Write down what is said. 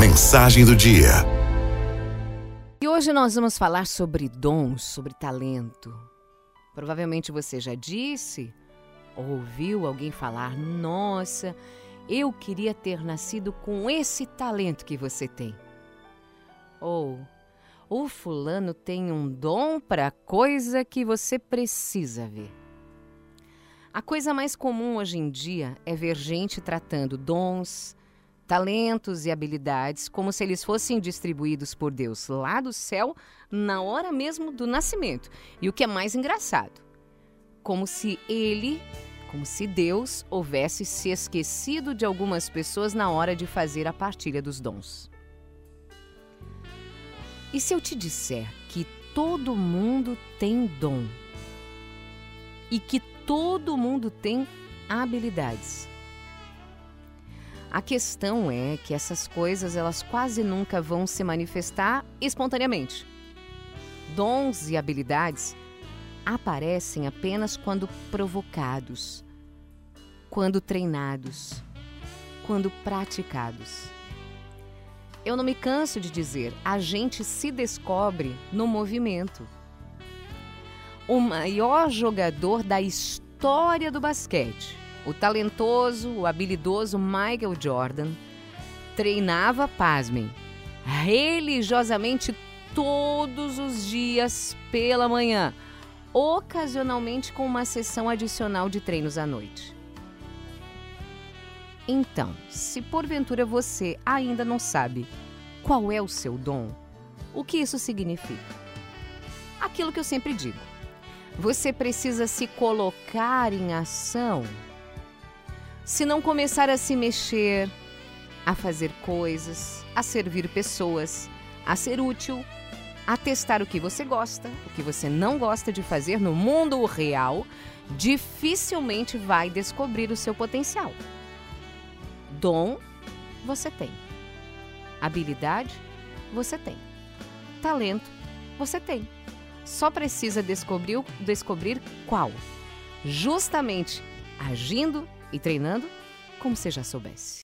Mensagem do dia. E hoje nós vamos falar sobre dons, sobre talento. Provavelmente você já disse ou ouviu alguém falar: Nossa, eu queria ter nascido com esse talento que você tem. Ou o fulano tem um dom para coisa que você precisa ver. A coisa mais comum hoje em dia é ver gente tratando dons, talentos e habilidades como se eles fossem distribuídos por Deus lá do céu na hora mesmo do nascimento. E o que é mais engraçado, como se ele, como se Deus houvesse se esquecido de algumas pessoas na hora de fazer a partilha dos dons. E se eu te disser que todo mundo tem dom e que todo mundo tem habilidades? A questão é que essas coisas elas quase nunca vão se manifestar espontaneamente. Dons e habilidades aparecem apenas quando provocados, quando treinados, quando praticados. Eu não me canso de dizer, a gente se descobre no movimento. O maior jogador da história do basquete, o talentoso, o habilidoso Michael Jordan, treinava, pasmem, religiosamente todos os dias pela manhã, ocasionalmente com uma sessão adicional de treinos à noite. Então, se porventura você ainda não sabe qual é o seu dom, o que isso significa? Aquilo que eu sempre digo. Você precisa se colocar em ação. Se não começar a se mexer, a fazer coisas, a servir pessoas, a ser útil, a testar o que você gosta, o que você não gosta de fazer no mundo real, dificilmente vai descobrir o seu potencial. Dom, você tem. Habilidade, você tem. Talento, você tem. Só precisa descobrir, descobrir qual. Justamente agindo e treinando como você já soubesse.